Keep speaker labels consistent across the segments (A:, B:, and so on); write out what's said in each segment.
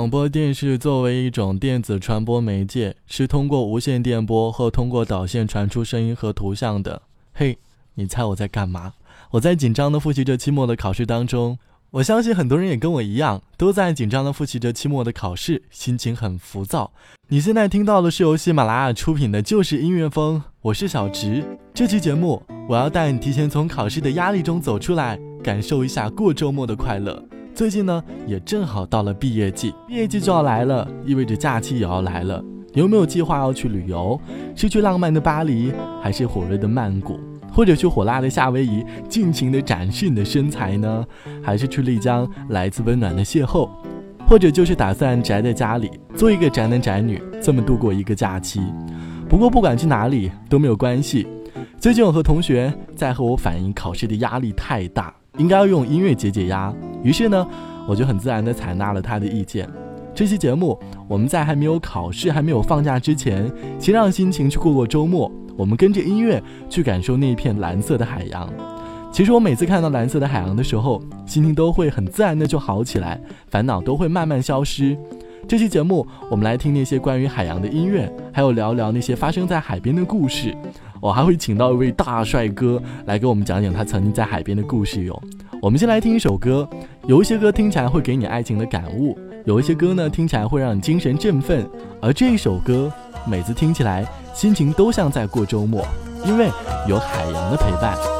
A: 广播电视作为一种电子传播媒介，是通过无线电波或通过导线传出声音和图像的。嘿，你猜我在干嘛？我在紧张的复习着期末的考试当中。我相信很多人也跟我一样，都在紧张的复习着期末的考试，心情很浮躁。你现在听到的是由喜马拉雅出品的《就是音乐风》，我是小直。这期节目，我要带你提前从考试的压力中走出来，感受一下过周末的快乐。最近呢，也正好到了毕业季，毕业季就要来了，意味着假期也要来了。你有没有计划要去旅游？是去浪漫的巴黎，还是火热的曼谷，或者去火辣的夏威夷，尽情的展示你的身材呢？还是去丽江，来自温暖的邂逅？或者就是打算宅在家里，做一个宅男宅女，这么度过一个假期？不过不管去哪里都没有关系。最近我和同学在和我反映考试的压力太大。应该要用音乐解解压，于是呢，我就很自然地采纳了他的意见。这期节目，我们在还没有考试、还没有放假之前，先让心情去过过周末。我们跟着音乐去感受那片蓝色的海洋。其实我每次看到蓝色的海洋的时候，心情都会很自然的就好起来，烦恼都会慢慢消失。这期节目，我们来听那些关于海洋的音乐，还有聊聊那些发生在海边的故事。我还会请到一位大帅哥来给我们讲讲他曾经在海边的故事哟。我们先来听一首歌，有一些歌听起来会给你爱情的感悟，有一些歌呢听起来会让你精神振奋，而这一首歌每次听起来心情都像在过周末，因为有海洋的陪伴。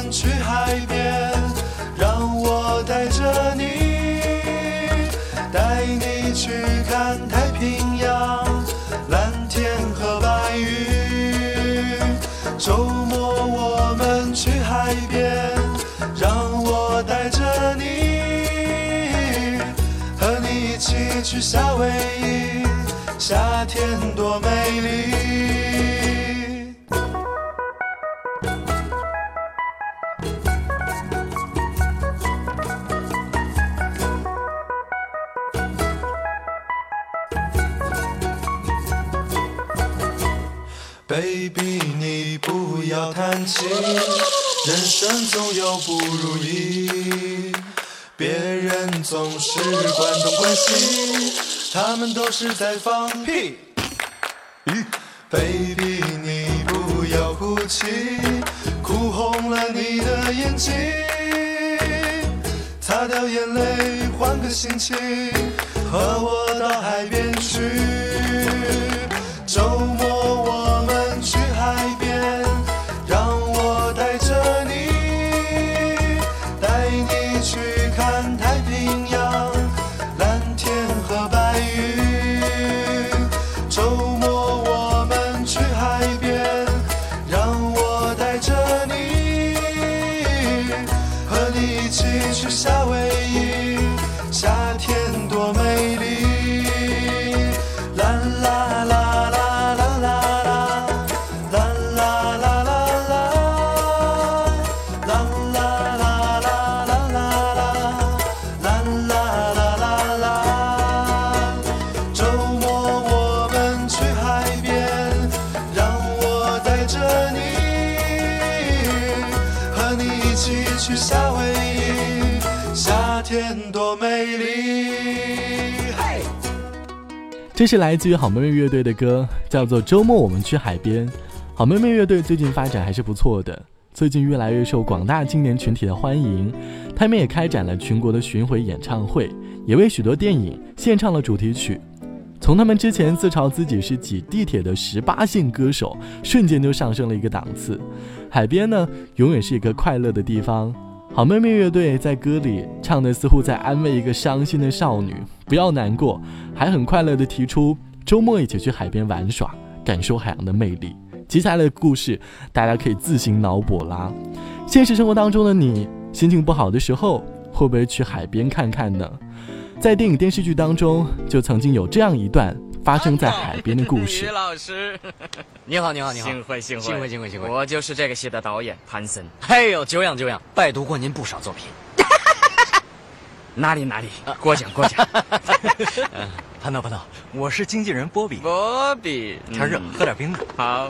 B: 周末我们去海边，让我带着你，和你一起去夏威夷，夏天多美。们都是在放屁。Baby，你不要哭泣，哭红了你的眼睛，擦掉眼泪，换个心情，和我到海边去。
A: 这是来自于好妹妹乐队的歌，叫做《周末我们去海边》。好妹妹乐队最近发展还是不错的，最近越来越受广大青年群体的欢迎。他们也开展了全国的巡回演唱会，也为许多电影献唱了主题曲。从他们之前自嘲自己是挤地铁的十八线歌手，瞬间就上升了一个档次。海边呢，永远是一个快乐的地方。好妹妹乐队在歌里唱的似乎在安慰一个伤心的少女，不要难过，还很快乐的提出周末一起去海边玩耍，感受海洋的魅力。接下来的故事大家可以自行脑补啦。现实生活当中的你，心情不好的时候，会不会去海边看看呢？在电影电视剧当中，就曾经有这样一段发生在海边的故事。
C: 于老师，
D: 你好，你好，你好，
C: 幸会幸会
D: 幸会幸会幸会。
C: 我就是这个戏的导演潘森。
D: 嘿呦，久仰久仰，拜读过您不少作品。
C: 哪里哪里，过奖过奖。
D: 潘导潘导，我是经纪人波比。
C: 波比，
D: 天热，喝点冰的。
C: 好。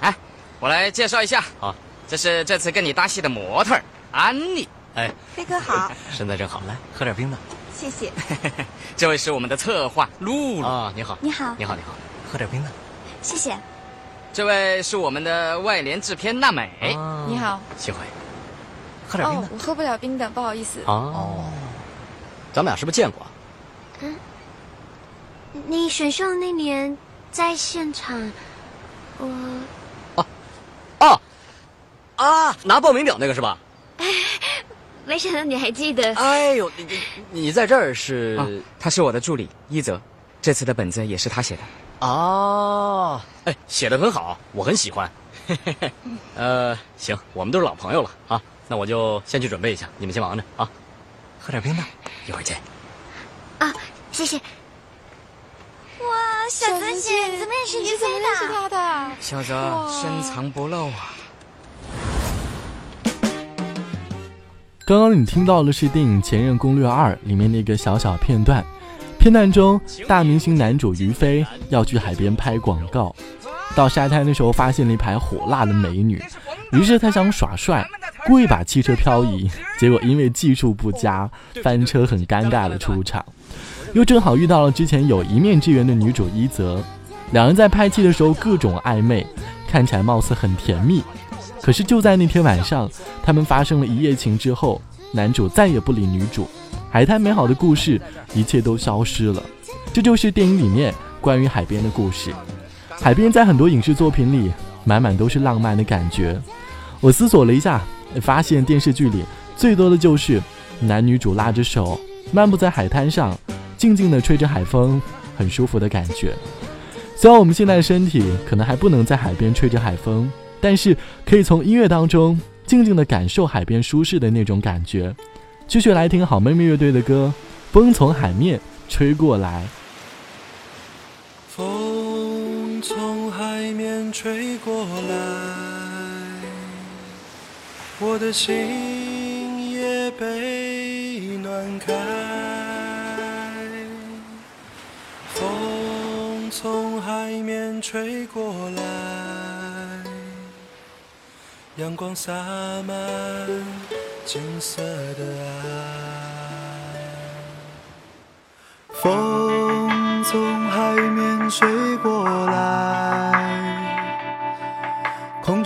C: 哎，我来介绍一下。
D: 好，
C: 这是这次跟你搭戏的模特安妮。
D: 哎，
E: 飞哥好，
D: 身材真好。来，喝点冰的。
E: 谢谢。
C: 这位是我们的策划露露
D: 啊，你好，
E: 你好，
D: 你好，你好，喝点冰的。
E: 谢谢。
C: 这位是我们的外联制片娜美，
E: 你好，
D: 幸会。喝点冰的。
E: 我喝不了冰的，不好意思。
D: 哦，咱们俩是不是见过？
F: 嗯，你选秀那年在现场，我
D: 哦哦啊，拿报名表那个是吧？
F: 没想到你还记得。
D: 哎呦，你你你在这儿是？
C: 啊，他是我的助理一泽，这次的本子也是他写的。
D: 哦，哎，写的很好，我很喜欢。呃，行，我们都是老朋友了啊，那我就先去准备一下，你们先忙着啊。喝点冰的，一会儿见。
F: 啊，谢谢。哇，小泽姐，怎么也是于飞的？
E: 认识他的？
C: 小泽深藏不露啊。
A: 刚刚你听到的是电影《前任攻略二》里面的一个小小片段。片段中，大明星男主于飞要去海边拍广告，到沙滩的时候发现了一排火辣的美女，于是他想耍帅，故意把汽车漂移，结果因为技术不佳，翻车很尴尬的出场。又正好遇到了之前有一面之缘的女主一泽，两人在拍戏的时候各种暧昧，看起来貌似很甜蜜。可是就在那天晚上，他们发生了一夜情之后，男主再也不理女主，海滩美好的故事，一切都消失了。这就是电影里面关于海边的故事。海边在很多影视作品里，满满都是浪漫的感觉。我思索了一下，发现电视剧里最多的就是男女主拉着手，漫步在海滩上，静静地吹着海风，很舒服的感觉。虽然我们现在的身体可能还不能在海边吹着海风。但是可以从音乐当中静静的感受海边舒适的那种感觉，继续来听好妹妹乐队的歌，《风从海面吹过来》。
B: 风从海面吹过来，我的心也被暖开。风从海面吹过来。阳光洒满金色的岸，风从海面吹过来，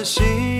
B: 的心。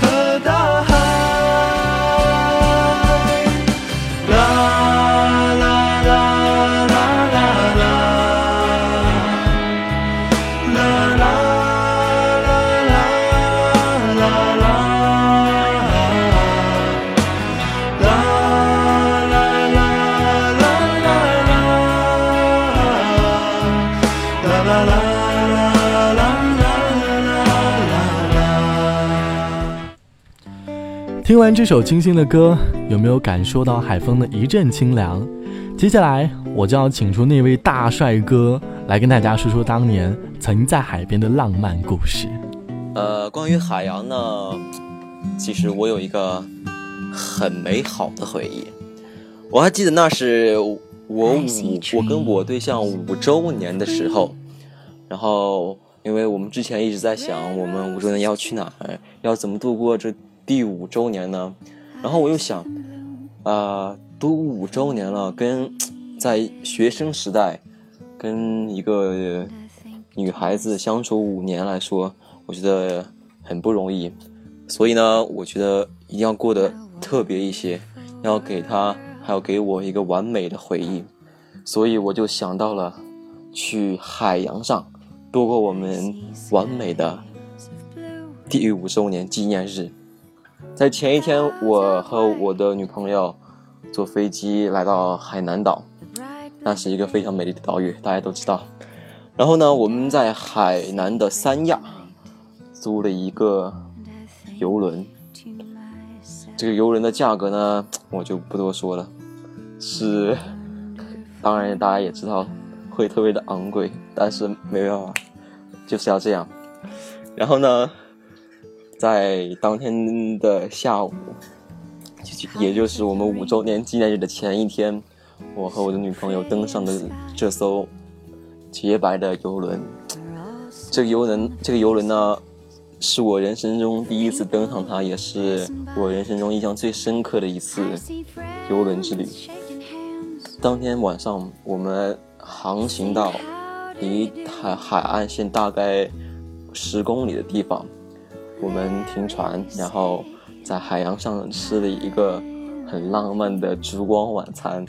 B: 得到
A: 听完这首清新的歌，有没有感受到海风的一阵清凉？接下来我就要请出那位大帅哥来跟大家说说当年曾在海边的浪漫故事。
G: 呃，关于海洋呢，其实我有一个很美好的回忆。我还记得那是我五我跟我对象五周年的时候，然后因为我们之前一直在想，我们五周年要去哪儿，要怎么度过这第五周年呢？然后我又想，啊、都五周年了，跟 在学生时代跟一个女孩子相处五年来说，我觉得很不容易，所以呢，我觉得一定要过得特别一些，要给她还要给我一个完美的回忆，所以我就想到了去海洋上度过我们完美的第五周年纪念日。在前一天，我和我的女朋友坐飞机来到海南岛，那是一个非常美丽的岛屿，大家都知道。然后呢，我们在海南的三亚租了一个游轮，这个游轮的价格呢，我就不多说了，是，当然大家也知道会特别的昂贵，但是没办法，就是要这样。然后呢，在当天的下午，也就是我们五周年纪念日的前一天，我和我的女朋友登上了这艘洁白的游轮。这个游轮，这个游轮呢，是我人生中第一次登上它，也是我人生中印象最深刻的一次游轮之旅。当天晚上，我们航行到离海海岸线大概十公里的地方，我们停船，然后在海洋上吃了一个很浪漫的烛光晚餐。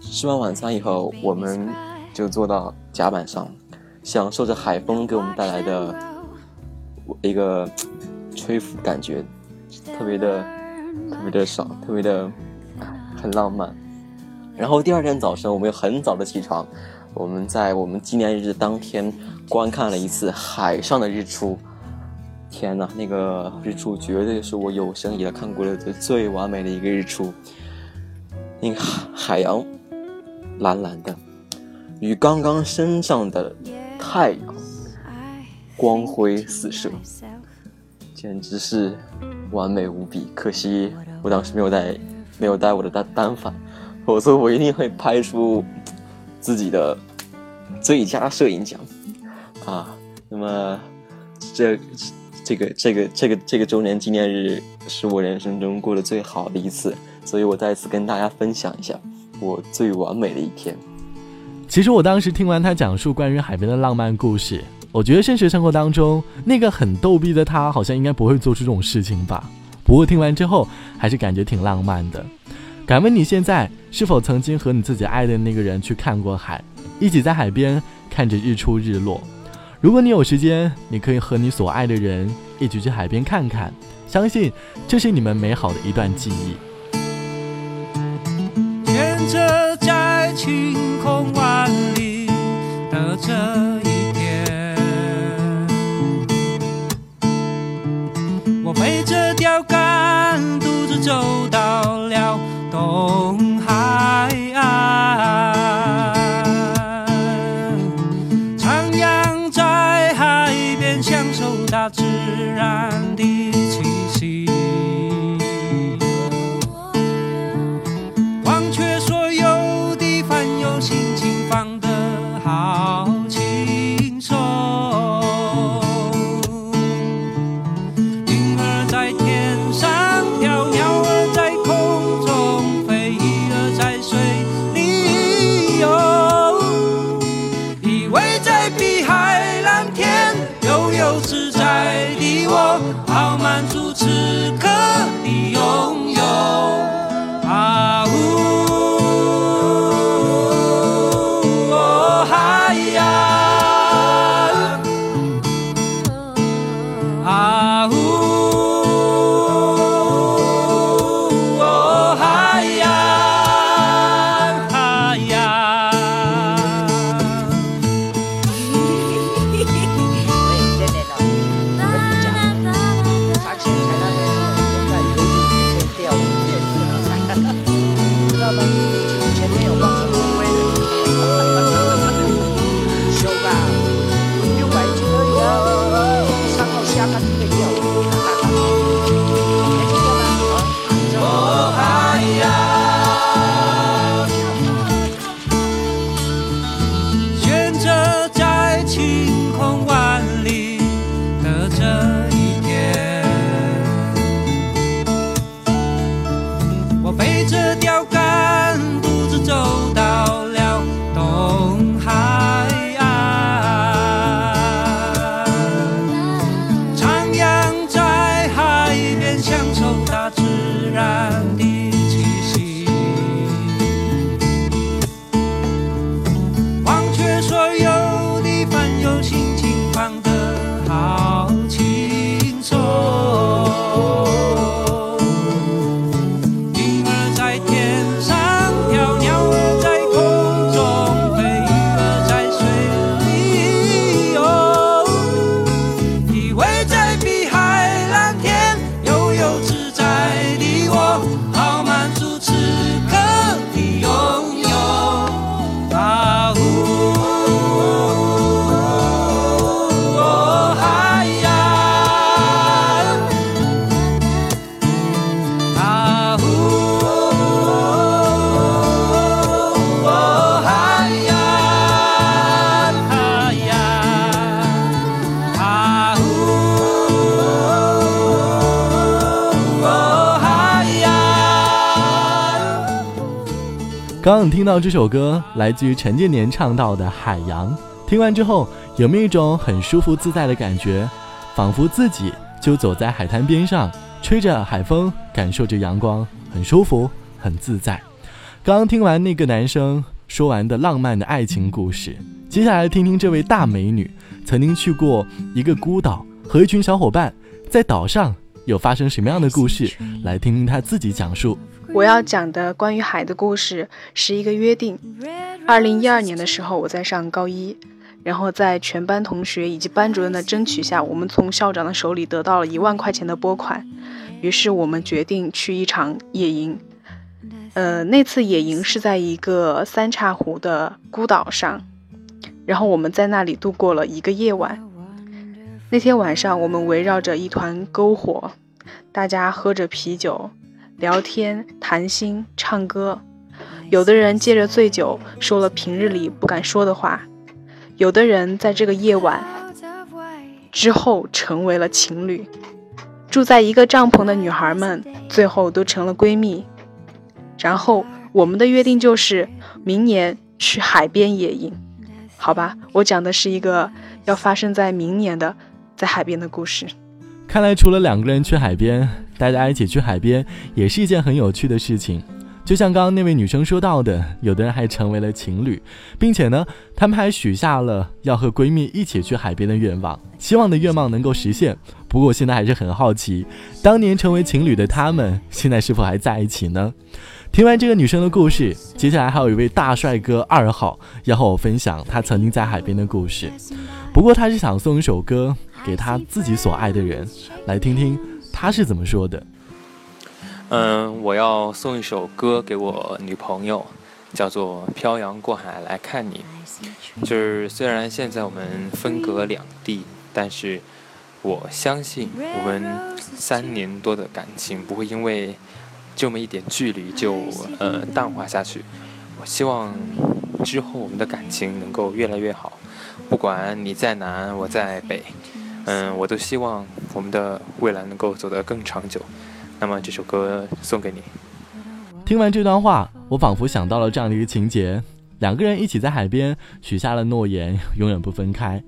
G: 吃完晚餐以后，我们就坐到甲板上，享受着海风给我们带来的一个吹拂感觉，特别的特别的爽，特别的很浪漫。然后第二天早晨，我们又很早的起床，我们在我们纪念日当天观看了一次海上的日出。天呐，那个日出绝对是我有生以来看过的最完美的一个日出。那个海洋蓝蓝的，与刚刚升上的太阳光辉四射，简直是完美无比。可惜我当时没有带没有带我的单单反，否则我一定会拍出自己的最佳摄影奖啊。那么这这个这个这个这个周年纪念日是我人生中过得最好的一次，所以我再次跟大家分享一下我最完美的一天。
A: 其实我当时听完他讲述关于海边的浪漫故事，我觉得现实生活当中那个很逗逼的他，好像应该不会做出这种事情吧。不过听完之后还是感觉挺浪漫的。敢问你现在是否曾经和你自己爱的那个人去看过海，一起在海边看着日出日落？如果你有时间，你可以和你所爱的人一起去海边看看，相信这是你们美好的一段记忆。
H: 牵着在晴空万里的这一天，我背着钓竿，独自走好满足吃。
A: 刚刚听到这首歌，来自于陈建年唱到的《海洋》。听完之后，有没有一种很舒服自在的感觉？仿佛自己就走在海滩边上，吹着海风，感受着阳光，很舒服，很自在。刚刚听完那个男生说完的浪漫的爱情故事，接下来听听这位大美女曾经去过一个孤岛，和一群小伙伴在岛上有发生什么样的故事？来听听她自己讲述。
I: 我要讲的关于海的故事是一个约定。二零一二年的时候，我在上高一，然后在全班同学以及班主任的争取下，我们从校长的手里得到了一万块钱的拨款。于是我们决定去一场野营。呃，那次野营是在一个三岔湖的孤岛上，然后我们在那里度过了一个夜晚。那天晚上，我们围绕着一团篝火，大家喝着啤酒。聊天、谈心、唱歌，有的人借着醉酒说了平日里不敢说的话，有的人在这个夜晚之后成为了情侣。住在一个帐篷的女孩们最后都成了闺蜜。然后我们的约定就是明年去海边野营，好吧？我讲的是一个要发生在明年的在海边的故事。
A: 看来除了两个人去海边，大家一起去海边也是一件很有趣的事情。就像刚刚那位女生说到的，有的人还成为了情侣，并且呢，他们还许下了要和闺蜜一起去海边的愿望，希望的愿望能够实现。不过我现在还是很好奇，当年成为情侣的他们，现在是否还在一起呢？听完这个女生的故事，接下来还有一位大帅哥二号要和我分享他曾经在海边的故事。不过他是想送一首歌给他自己所爱的人，来听听他是怎么说的。
J: 嗯，我要送一首歌给我女朋友，叫做《漂洋过海来看你》。就是虽然现在我们分隔两地，但是我相信我们三年多的感情不会因为这么一点距离就呃淡化下去。我希望之后我们的感情能够越来越好，不管你在南，我在北，嗯，我都希望我们的未来能够走得更长久。那么这首歌送给你。
A: 听完这段话，我仿佛想到了这样的一个情节：两个人一起在海边许下了诺言，永远不分开。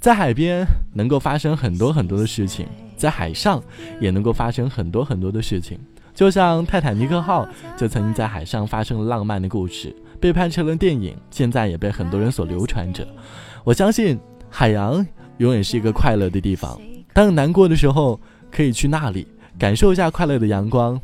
A: 在海边能够发生很多很多的事情，在海上也能够发生很多很多的事情。就像泰坦尼克号就曾经在海上发生了浪漫的故事，被拍成了电影，现在也被很多人所流传着。我相信海洋永远是一个快乐的地方。当你难过的时候，可以去那里。感受一下快乐的阳光。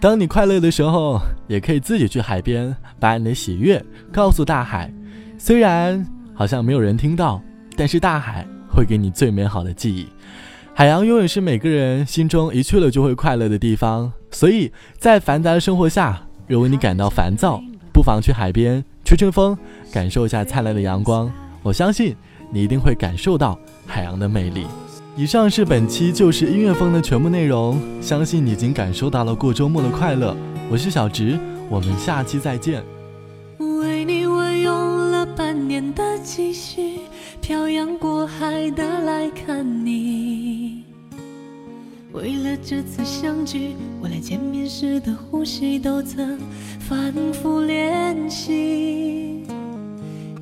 A: 当你快乐的时候，也可以自己去海边，把你的喜悦告诉大海。虽然好像没有人听到，但是大海会给你最美好的记忆。海洋永远是每个人心中一去了就会快乐的地方。所以在繁杂的生活下，如果你感到烦躁，不妨去海边吹吹风，感受一下灿烂的阳光。我相信你一定会感受到海洋的魅力。以上是本期就是音乐风的全部内容，相信你已经感受到了过周末的快乐。我是小直，我们下期再见。
K: 为你我用了半年的积蓄，漂洋过海的来看你。为了这次相聚，我连见面时的呼吸都曾反复练习。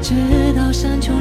K: 直到山穷